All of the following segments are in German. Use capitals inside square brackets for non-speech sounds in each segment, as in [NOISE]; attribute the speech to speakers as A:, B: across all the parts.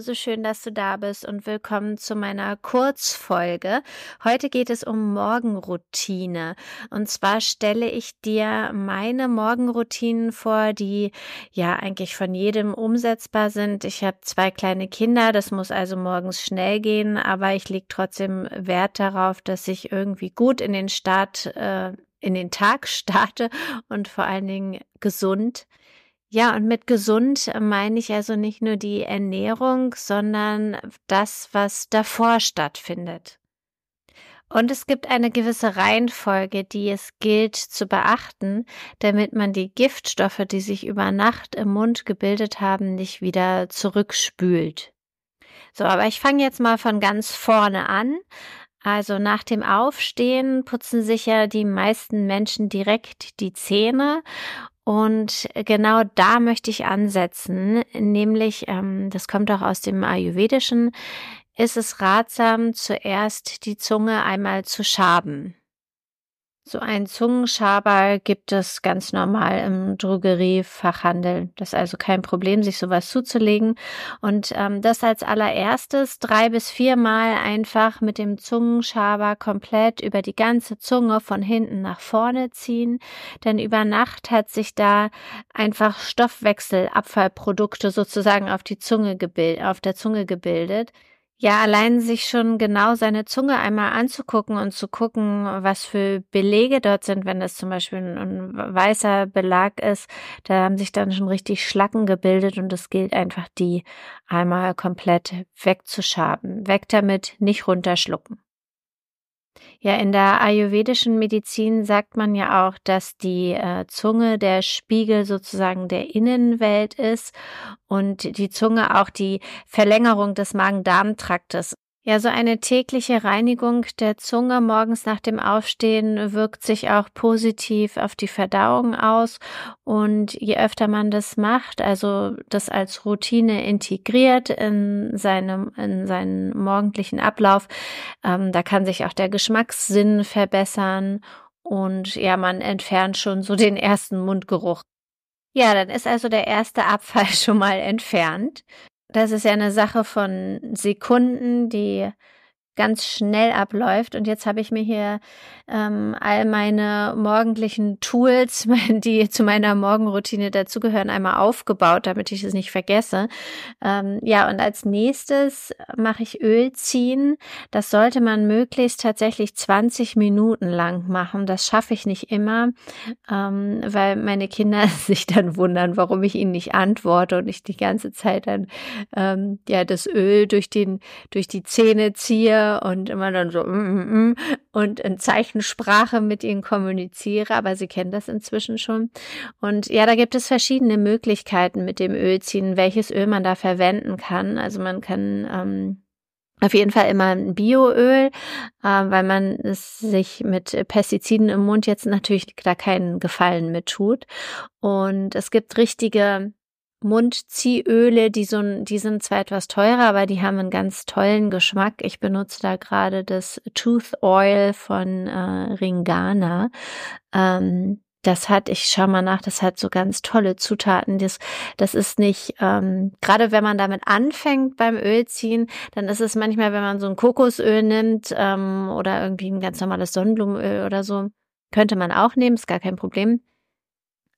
A: so schön, dass du da bist und willkommen zu meiner Kurzfolge. Heute geht es um Morgenroutine. Und zwar stelle ich dir meine Morgenroutinen vor, die ja eigentlich von jedem umsetzbar sind. Ich habe zwei kleine Kinder, das muss also morgens schnell gehen, aber ich lege trotzdem Wert darauf, dass ich irgendwie gut in den Start, äh, in den Tag starte und vor allen Dingen gesund. Ja, und mit gesund meine ich also nicht nur die Ernährung, sondern das, was davor stattfindet. Und es gibt eine gewisse Reihenfolge, die es gilt zu beachten, damit man die Giftstoffe, die sich über Nacht im Mund gebildet haben, nicht wieder zurückspült. So, aber ich fange jetzt mal von ganz vorne an. Also nach dem Aufstehen putzen sich ja die meisten Menschen direkt die Zähne und genau da möchte ich ansetzen, nämlich, ähm, das kommt auch aus dem Ayurvedischen, ist es ratsam, zuerst die Zunge einmal zu schaben. So ein Zungenschaber gibt es ganz normal im Drogeriefachhandel. Das ist also kein Problem, sich sowas zuzulegen. Und ähm, das als allererstes drei bis viermal einfach mit dem Zungenschaber komplett über die ganze Zunge von hinten nach vorne ziehen. Denn über Nacht hat sich da einfach Stoffwechselabfallprodukte sozusagen auf die Zunge gebildet, auf der Zunge gebildet. Ja, allein sich schon genau seine Zunge einmal anzugucken und zu gucken, was für Belege dort sind, wenn das zum Beispiel ein, weißer Belag ist, da haben sich dann schon richtig Schlacken gebildet und es gilt einfach, die einmal komplett wegzuschaben. Weg damit, nicht runterschlucken. Ja, in der ayurvedischen Medizin sagt man ja auch, dass die äh, Zunge der Spiegel sozusagen der Innenwelt ist und die Zunge auch die Verlängerung des Magen-Darm-Traktes. Ja, so eine tägliche Reinigung der Zunge morgens nach dem Aufstehen wirkt sich auch positiv auf die Verdauung aus. Und je öfter man das macht, also das als Routine integriert in seinem, in seinen morgendlichen Ablauf, ähm, da kann sich auch der Geschmackssinn verbessern und ja, man entfernt schon so den ersten Mundgeruch. Ja, dann ist also der erste Abfall [LAUGHS] schon mal entfernt. Das ist ja eine Sache von Sekunden, die ganz schnell abläuft. Und jetzt habe ich mir hier ähm, all meine morgendlichen Tools, [LAUGHS] die zu meiner Morgenroutine dazugehören, einmal aufgebaut, damit ich es nicht vergesse. Ähm, ja, und als nächstes mache ich Öl ziehen. Das sollte man möglichst tatsächlich 20 Minuten lang machen. Das schaffe ich nicht immer, ähm, weil meine Kinder [LAUGHS] sich dann wundern, warum ich ihnen nicht antworte und ich die ganze Zeit dann ähm, ja das Öl durch den durch die Zähne ziehe und immer dann so mm, mm, mm, und in Zeichensprache mit ihnen kommuniziere, aber sie kennen das inzwischen schon. Und ja, da gibt es verschiedene Möglichkeiten mit dem Ölziehen, welches Öl man da verwenden kann. Also man kann ähm, auf jeden Fall immer ein Bioöl, äh, weil man es sich mit Pestiziden im Mund jetzt natürlich da keinen Gefallen mit tut. Und es gibt richtige Mundziehöle, die so, die sind zwar etwas teurer, aber die haben einen ganz tollen Geschmack. Ich benutze da gerade das Tooth Oil von äh, Ringana. Ähm, das hat, ich schau mal nach, das hat so ganz tolle Zutaten. Das, das ist nicht, ähm, gerade wenn man damit anfängt beim Ölziehen, dann ist es manchmal, wenn man so ein Kokosöl nimmt ähm, oder irgendwie ein ganz normales Sonnenblumenöl oder so, könnte man auch nehmen, ist gar kein Problem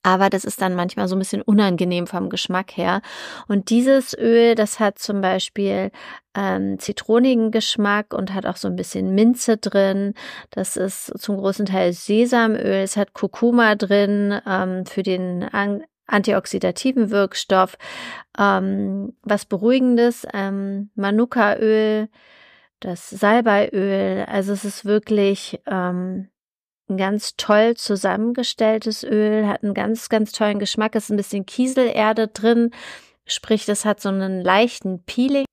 A: aber das ist dann manchmal so ein bisschen unangenehm vom Geschmack her. Und dieses Öl, das hat zum Beispiel ähm, zitronigen Geschmack und hat auch so ein bisschen Minze drin. Das ist zum großen Teil Sesamöl. Es hat Kurkuma drin ähm, für den An antioxidativen Wirkstoff. Ähm, was Beruhigendes, ähm, Manukaöl, das Salbeiöl. Also es ist wirklich ähm, ein ganz toll zusammengestelltes Öl, hat einen ganz, ganz tollen Geschmack, ist ein bisschen Kieselerde drin, sprich, das hat so einen leichten Peeling.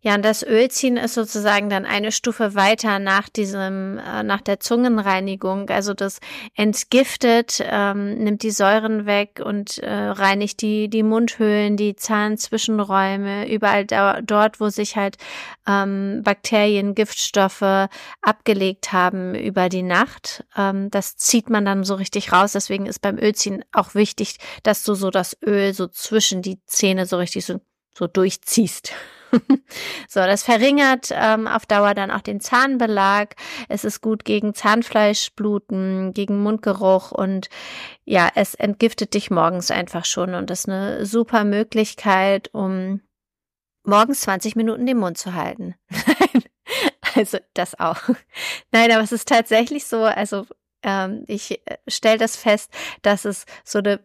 A: Ja, und das Ölziehen ist sozusagen dann eine Stufe weiter nach diesem, äh, nach der Zungenreinigung. Also das entgiftet, ähm, nimmt die Säuren weg und äh, reinigt die, die Mundhöhlen, die Zahnzwischenräume, überall da, dort, wo sich halt ähm, Bakterien, Giftstoffe abgelegt haben über die Nacht. Ähm, das zieht man dann so richtig raus. Deswegen ist beim Ölziehen auch wichtig, dass du so das Öl so zwischen die Zähne so richtig so, so durchziehst. [LAUGHS] so, das verringert ähm, auf Dauer dann auch den Zahnbelag. Es ist gut gegen Zahnfleischbluten, gegen Mundgeruch und ja, es entgiftet dich morgens einfach schon und ist eine super Möglichkeit, um morgens 20 Minuten den Mund zu halten. [LAUGHS] also das auch. Nein, aber es ist tatsächlich so, also ähm, ich äh, stelle das fest, dass es so eine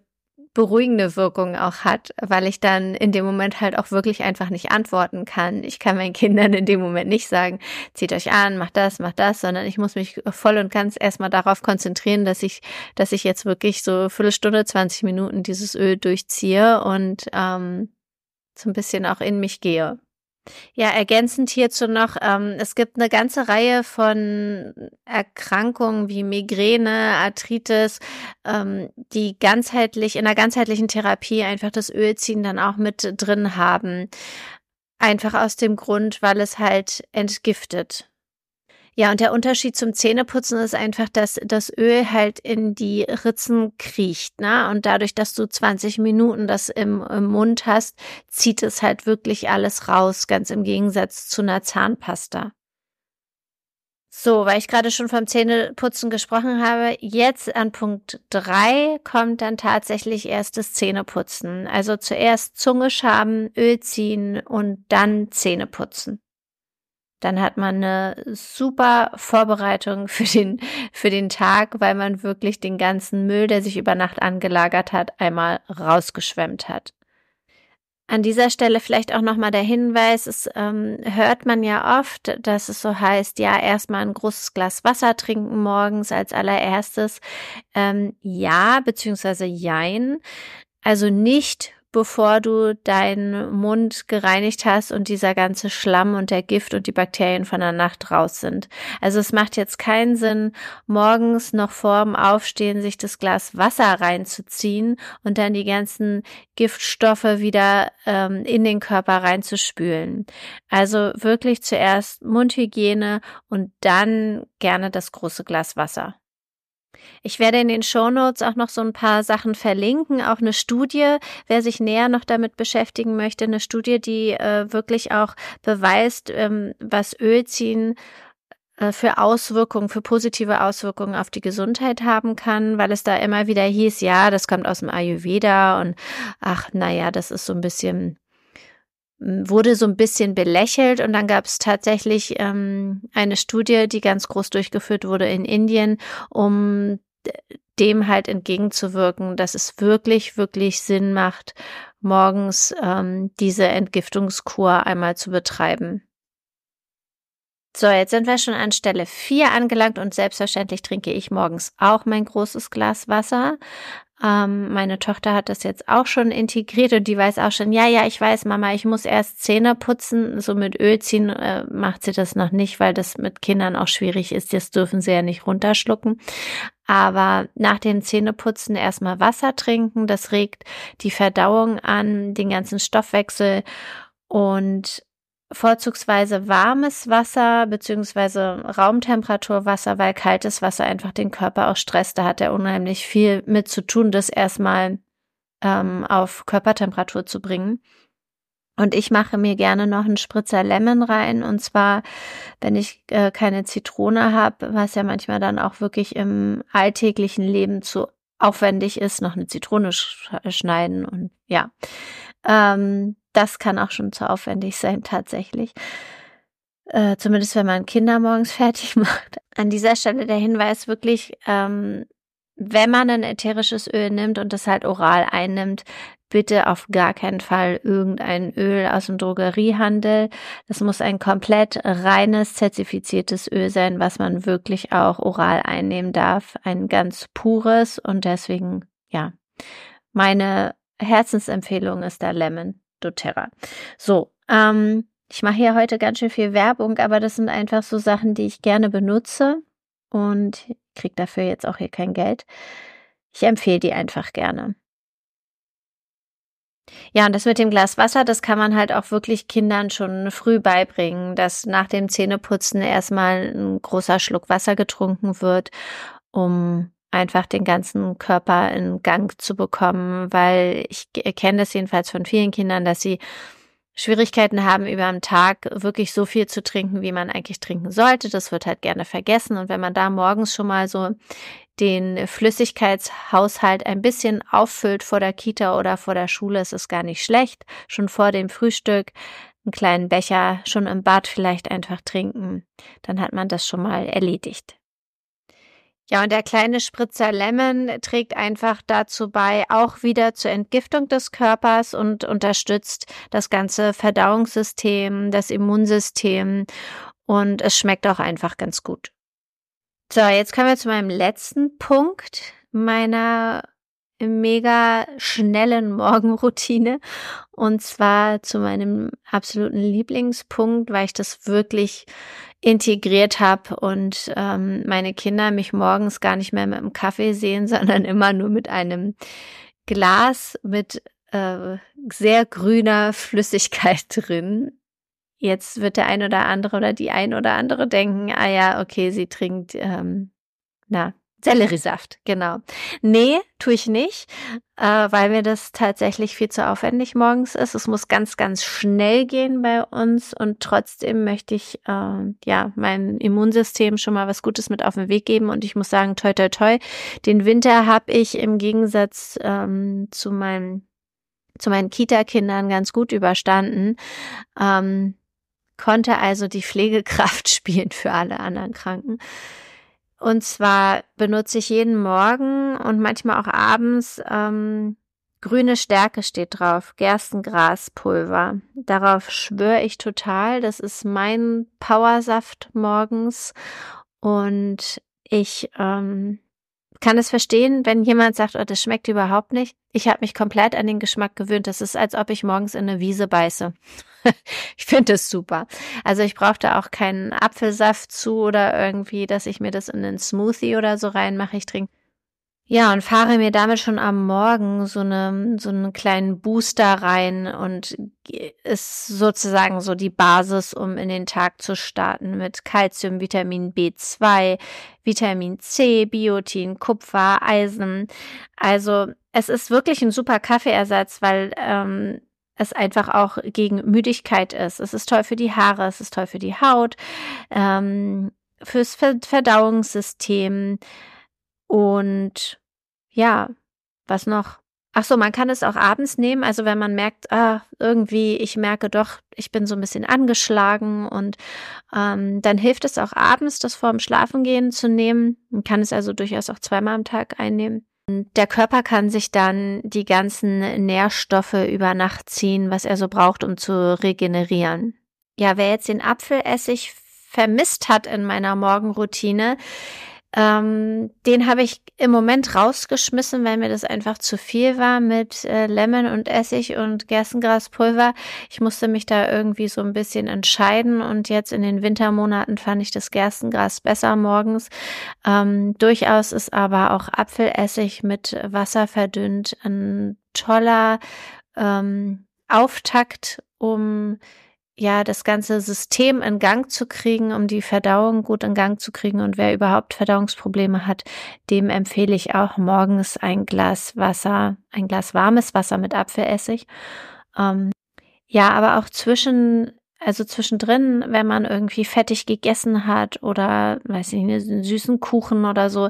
A: beruhigende Wirkung auch hat, weil ich dann in dem Moment halt auch wirklich einfach nicht antworten kann. Ich kann meinen Kindern in dem Moment nicht sagen, zieht euch an, macht das, macht das, sondern ich muss mich voll und ganz erstmal darauf konzentrieren, dass ich, dass ich jetzt wirklich so Viertelstunde, 20 Minuten dieses Öl durchziehe und ähm, so ein bisschen auch in mich gehe. Ja, ergänzend hierzu noch, ähm, es gibt eine ganze Reihe von Erkrankungen wie Migräne, Arthritis, ähm, die ganzheitlich, in einer ganzheitlichen Therapie einfach das Ölziehen dann auch mit drin haben. Einfach aus dem Grund, weil es halt entgiftet. Ja, und der Unterschied zum Zähneputzen ist einfach, dass das Öl halt in die Ritzen kriecht, ne? Und dadurch, dass du 20 Minuten das im, im Mund hast, zieht es halt wirklich alles raus, ganz im Gegensatz zu einer Zahnpasta. So, weil ich gerade schon vom Zähneputzen gesprochen habe, jetzt an Punkt drei kommt dann tatsächlich erst das Zähneputzen. Also zuerst Zunge schaben, Öl ziehen und dann Zähneputzen dann hat man eine super Vorbereitung für den, für den Tag, weil man wirklich den ganzen Müll, der sich über Nacht angelagert hat, einmal rausgeschwemmt hat. An dieser Stelle vielleicht auch nochmal der Hinweis, es ähm, hört man ja oft, dass es so heißt, ja, erstmal ein großes Glas Wasser trinken morgens als allererstes. Ähm, ja, beziehungsweise jein. Also nicht bevor du deinen Mund gereinigt hast und dieser ganze Schlamm und der Gift und die Bakterien von der Nacht raus sind. Also es macht jetzt keinen Sinn, morgens noch vorm Aufstehen sich das Glas Wasser reinzuziehen und dann die ganzen Giftstoffe wieder ähm, in den Körper reinzuspülen. Also wirklich zuerst Mundhygiene und dann gerne das große Glas Wasser. Ich werde in den Show Notes auch noch so ein paar Sachen verlinken, auch eine Studie, wer sich näher noch damit beschäftigen möchte, eine Studie, die äh, wirklich auch beweist, ähm, was Ölziehen äh, für Auswirkungen, für positive Auswirkungen auf die Gesundheit haben kann, weil es da immer wieder hieß, ja, das kommt aus dem Ayurveda und ach, naja, das ist so ein bisschen wurde so ein bisschen belächelt und dann gab es tatsächlich ähm, eine Studie, die ganz groß durchgeführt wurde in Indien, um dem halt entgegenzuwirken, dass es wirklich, wirklich Sinn macht, morgens ähm, diese Entgiftungskur einmal zu betreiben. So, jetzt sind wir schon an Stelle 4 angelangt und selbstverständlich trinke ich morgens auch mein großes Glas Wasser. Ähm, meine Tochter hat das jetzt auch schon integriert und die weiß auch schon, ja, ja, ich weiß, Mama, ich muss erst Zähne putzen. So mit Öl ziehen äh, macht sie das noch nicht, weil das mit Kindern auch schwierig ist. Das dürfen sie ja nicht runterschlucken. Aber nach dem Zähneputzen erstmal Wasser trinken. Das regt die Verdauung an, den ganzen Stoffwechsel und vorzugsweise warmes Wasser beziehungsweise Raumtemperaturwasser, weil kaltes Wasser einfach den Körper auch stresst. Da hat er unheimlich viel mit zu tun, das erstmal ähm, auf Körpertemperatur zu bringen. Und ich mache mir gerne noch einen Spritzer Lemon rein. Und zwar, wenn ich äh, keine Zitrone habe, was ja manchmal dann auch wirklich im alltäglichen Leben zu aufwendig ist, noch eine Zitrone sch schneiden und ja. Ähm, das kann auch schon zu aufwendig sein, tatsächlich. Äh, zumindest wenn man Kinder morgens [LAUGHS] fertig macht. An dieser Stelle der Hinweis wirklich, ähm, wenn man ein ätherisches Öl nimmt und das halt oral einnimmt, bitte auf gar keinen Fall irgendein Öl aus dem Drogeriehandel. Das muss ein komplett reines, zertifiziertes Öl sein, was man wirklich auch oral einnehmen darf. Ein ganz pures und deswegen, ja, meine Herzensempfehlung ist da Lemon doTERRA. So, ähm, Ich mache hier heute ganz schön viel Werbung, aber das sind einfach so Sachen, die ich gerne benutze und kriege dafür jetzt auch hier kein Geld. Ich empfehle die einfach gerne. Ja, und das mit dem Glas Wasser, das kann man halt auch wirklich Kindern schon früh beibringen, dass nach dem Zähneputzen erstmal ein großer Schluck Wasser getrunken wird, um einfach den ganzen Körper in Gang zu bekommen, weil ich kenne das jedenfalls von vielen Kindern, dass sie Schwierigkeiten haben, über am Tag wirklich so viel zu trinken, wie man eigentlich trinken sollte. Das wird halt gerne vergessen. Und wenn man da morgens schon mal so den Flüssigkeitshaushalt ein bisschen auffüllt vor der Kita oder vor der Schule, ist es gar nicht schlecht. Schon vor dem Frühstück einen kleinen Becher schon im Bad vielleicht einfach trinken. Dann hat man das schon mal erledigt. Ja, und der kleine Spritzer Lemon trägt einfach dazu bei, auch wieder zur Entgiftung des Körpers und unterstützt das ganze Verdauungssystem, das Immunsystem und es schmeckt auch einfach ganz gut. So, jetzt kommen wir zu meinem letzten Punkt meiner mega schnellen Morgenroutine und zwar zu meinem absoluten Lieblingspunkt, weil ich das wirklich integriert habe und ähm, meine Kinder mich morgens gar nicht mehr mit dem Kaffee sehen, [LAUGHS] sondern immer nur mit einem Glas mit äh, sehr grüner Flüssigkeit [LAUGHS] drin. Jetzt wird der ein oder andere oder die ein oder andere denken, ah ja, okay, sie trinkt ähm, na Selleriesaft, genau. Nee, tue ich nicht, äh, weil mir das tatsächlich viel zu aufwendig morgens ist. Es muss ganz, ganz schnell gehen bei uns und trotzdem möchte ich äh, ja meinem Immunsystem schon mal was Gutes mit auf den Weg geben und ich muss sagen, toi, toi, toi, den Winter habe ich im Gegensatz ähm, zu meinen zu meinen Kita-Kindern ganz gut überstanden. Ähm, konnte also die Pflegekraft [LAUGHS] spielen für alle anderen Kranken. Und zwar benutze ich jeden Morgen und manchmal auch abends ähm, grüne Stärke steht drauf, Gerstengraspulver. Darauf schwöre ich total. Das ist mein Powersaft morgens. Und ich ähm, kann es verstehen, wenn jemand sagt, oh, das schmeckt überhaupt nicht. Ich habe mich komplett an den Geschmack gewöhnt. Das ist, als ob ich morgens in eine Wiese beiße. [LAUGHS] ich finde es super. Also ich brauchte auch keinen Apfelsaft zu oder irgendwie, dass ich mir das in einen Smoothie oder so reinmache. Ich trinke ja, und fahre mir damit schon am Morgen so eine, so einen kleinen Booster rein und ist sozusagen so die Basis, um in den Tag zu starten mit Calcium, Vitamin B2, Vitamin C, Biotin, Kupfer, Eisen. Also es ist wirklich ein super Kaffeeersatz, weil ähm, es einfach auch gegen Müdigkeit ist. Es ist toll für die Haare, es ist toll für die Haut, ähm, fürs Verdauungssystem und ja, was noch? Ach so, man kann es auch abends nehmen. Also wenn man merkt, ah, irgendwie, ich merke doch, ich bin so ein bisschen angeschlagen und ähm, dann hilft es auch abends, das vorm Schlafengehen zu nehmen. Man kann es also durchaus auch zweimal am Tag einnehmen. Der Körper kann sich dann die ganzen Nährstoffe über Nacht ziehen, was er so braucht, um zu regenerieren. Ja, wer jetzt den Apfelessig vermisst hat in meiner Morgenroutine, ähm, den habe ich im Moment rausgeschmissen, weil mir das einfach zu viel war mit äh, Lemon und Essig und Gerstengraspulver. Ich musste mich da irgendwie so ein bisschen entscheiden und jetzt in den Wintermonaten fand ich das Gerstengras besser morgens. Ähm, durchaus ist aber auch Apfelessig mit Wasser verdünnt ein toller ähm, Auftakt, um ja, das ganze System in Gang zu kriegen, um die Verdauung gut in Gang zu kriegen. Und wer überhaupt Verdauungsprobleme hat, dem empfehle ich auch morgens ein Glas Wasser, ein Glas warmes Wasser mit Apfelessig. Ähm, ja, aber auch zwischen also zwischendrin, wenn man irgendwie fettig gegessen hat oder, weiß ich nicht, einen süßen Kuchen oder so,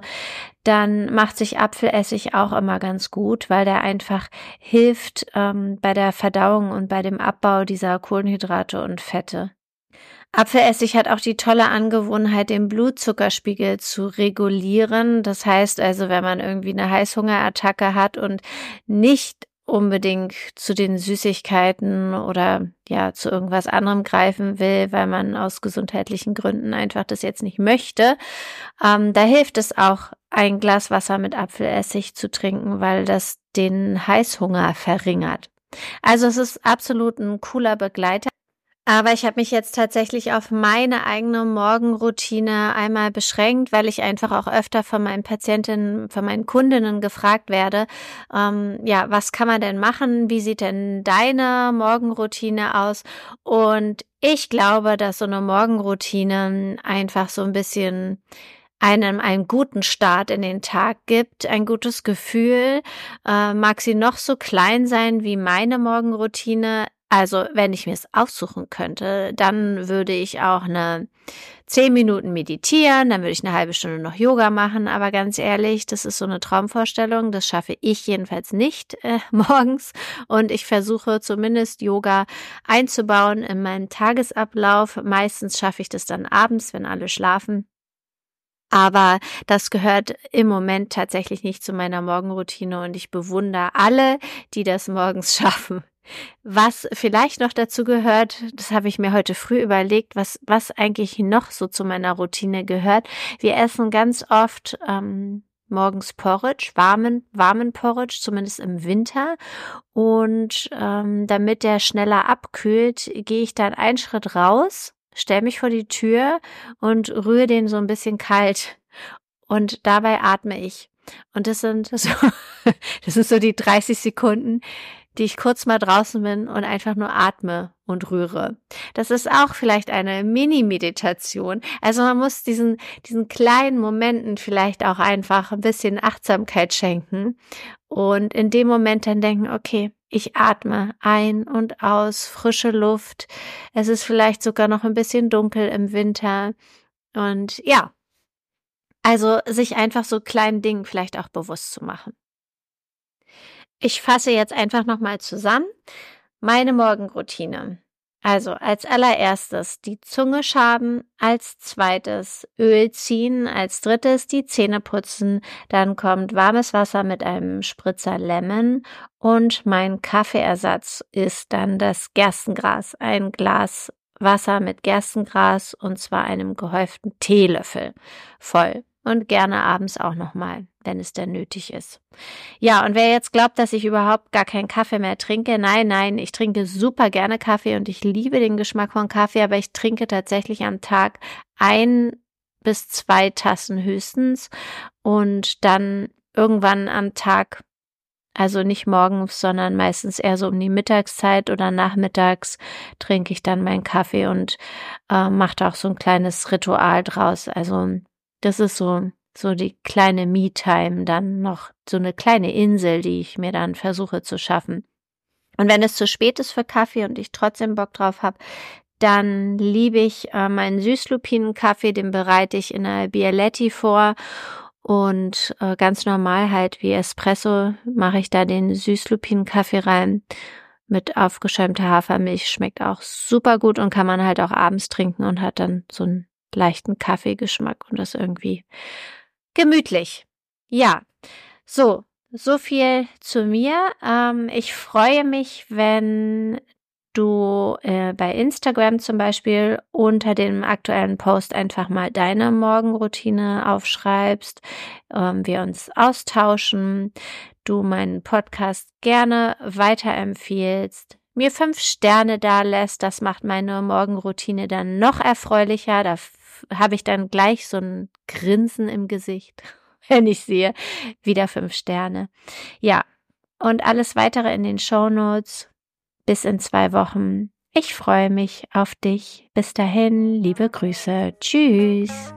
A: dann macht sich Apfelessig auch immer ganz gut, weil der einfach hilft ähm, bei der Verdauung und bei dem Abbau dieser Kohlenhydrate und Fette. Apfelessig hat auch die tolle Angewohnheit, den Blutzuckerspiegel zu regulieren. Das heißt also, wenn man irgendwie eine Heißhungerattacke hat und nicht unbedingt zu den Süßigkeiten oder ja zu irgendwas anderem greifen will, weil man aus gesundheitlichen Gründen einfach das jetzt nicht möchte, ähm, da hilft es auch, ein Glas Wasser mit Apfelessig zu trinken, weil das den Heißhunger verringert. Also es ist absolut ein cooler Begleiter. Aber ich habe mich jetzt tatsächlich auf meine eigene Morgenroutine einmal beschränkt, weil ich einfach auch öfter von meinen Patientinnen, von meinen Kundinnen gefragt werde, ähm, ja, was kann man denn machen? Wie sieht denn deine Morgenroutine aus? Und ich glaube, dass so eine Morgenroutine einfach so ein bisschen einem einen guten Start in den Tag gibt, ein gutes Gefühl, äh, mag sie noch so klein sein wie meine Morgenroutine. Also, wenn ich mir es aussuchen könnte, dann würde ich auch eine zehn Minuten meditieren, dann würde ich eine halbe Stunde noch Yoga machen. Aber ganz ehrlich, das ist so eine Traumvorstellung. Das schaffe ich jedenfalls nicht äh, [LAUGHS] morgens. Und ich versuche zumindest Yoga einzubauen in meinen Tagesablauf. Meistens schaffe ich das dann abends, wenn alle schlafen. Aber das gehört im Moment tatsächlich nicht zu meiner Morgenroutine und ich bewundere alle, die das morgens [LAUGHS] schaffen. Was vielleicht noch dazu gehört, das habe ich mir heute früh überlegt, was, was eigentlich noch so zu meiner Routine gehört. Wir essen ganz oft ähm, morgens Porridge, warmen, warmen Porridge, zumindest im Winter. Und ähm, damit der schneller abkühlt, gehe ich dann einen Schritt raus, stelle mich vor die Tür und rühre den so ein bisschen kalt. Und dabei atme ich. Und das sind so, [LAUGHS] das sind so die 30 Sekunden, die ich kurz mal draußen bin und einfach nur atme und rühre. Das ist auch vielleicht eine Mini-Meditation. Also man muss diesen, diesen kleinen Momenten vielleicht auch einfach ein bisschen Achtsamkeit schenken und in dem Moment dann denken, okay, ich atme ein und aus, frische Luft. Es ist vielleicht sogar noch ein bisschen dunkel im Winter. Und ja, also sich einfach so kleinen Dingen vielleicht auch bewusst zu machen. Ich fasse jetzt einfach nochmal zusammen. Meine Morgenroutine. Also als allererstes die Zunge schaben, als zweites Öl ziehen, als drittes die Zähne putzen, dann kommt warmes Wasser mit einem Spritzer Lemon und mein Kaffeeersatz ist dann das Gerstengras, ein Glas Wasser mit Gerstengras und zwar einem gehäuften Teelöffel voll und gerne abends auch nochmal, wenn es denn nötig ist. Ja, und wer jetzt glaubt, dass ich überhaupt gar keinen Kaffee mehr trinke, nein, nein, ich trinke super gerne Kaffee und ich liebe den Geschmack von Kaffee, aber ich trinke tatsächlich am Tag ein bis zwei Tassen höchstens und dann irgendwann am Tag also nicht morgens, sondern meistens eher so um die Mittagszeit oder nachmittags trinke ich dann meinen Kaffee und äh, mache auch so ein kleines Ritual draus. Also das ist so, so die kleine Me-Time, dann noch so eine kleine Insel, die ich mir dann versuche zu schaffen. Und wenn es zu spät ist für Kaffee und ich trotzdem Bock drauf habe, dann liebe ich äh, meinen Süßlupinenkaffee, den bereite ich in einer Bialetti vor und äh, ganz normal halt wie Espresso mache ich da den Süßlupinenkaffee rein mit aufgeschäumter Hafermilch. Schmeckt auch super gut und kann man halt auch abends trinken und hat dann so ein leichten Kaffeegeschmack und das irgendwie gemütlich. Ja, so, so viel zu mir. Ähm, ich freue mich, wenn du äh, bei Instagram zum Beispiel unter dem aktuellen Post einfach mal deine Morgenroutine aufschreibst, ähm, wir uns austauschen, du meinen Podcast gerne weiterempfiehlst, mir fünf Sterne da lässt, das macht meine Morgenroutine dann noch erfreulicher. Da habe ich dann gleich so ein Grinsen im Gesicht, [LAUGHS] wenn ich sehe, wieder fünf Sterne. Ja, und alles weitere in den Show Notes. Bis in zwei Wochen. Ich freue mich auf dich. Bis dahin, liebe Grüße. Tschüss.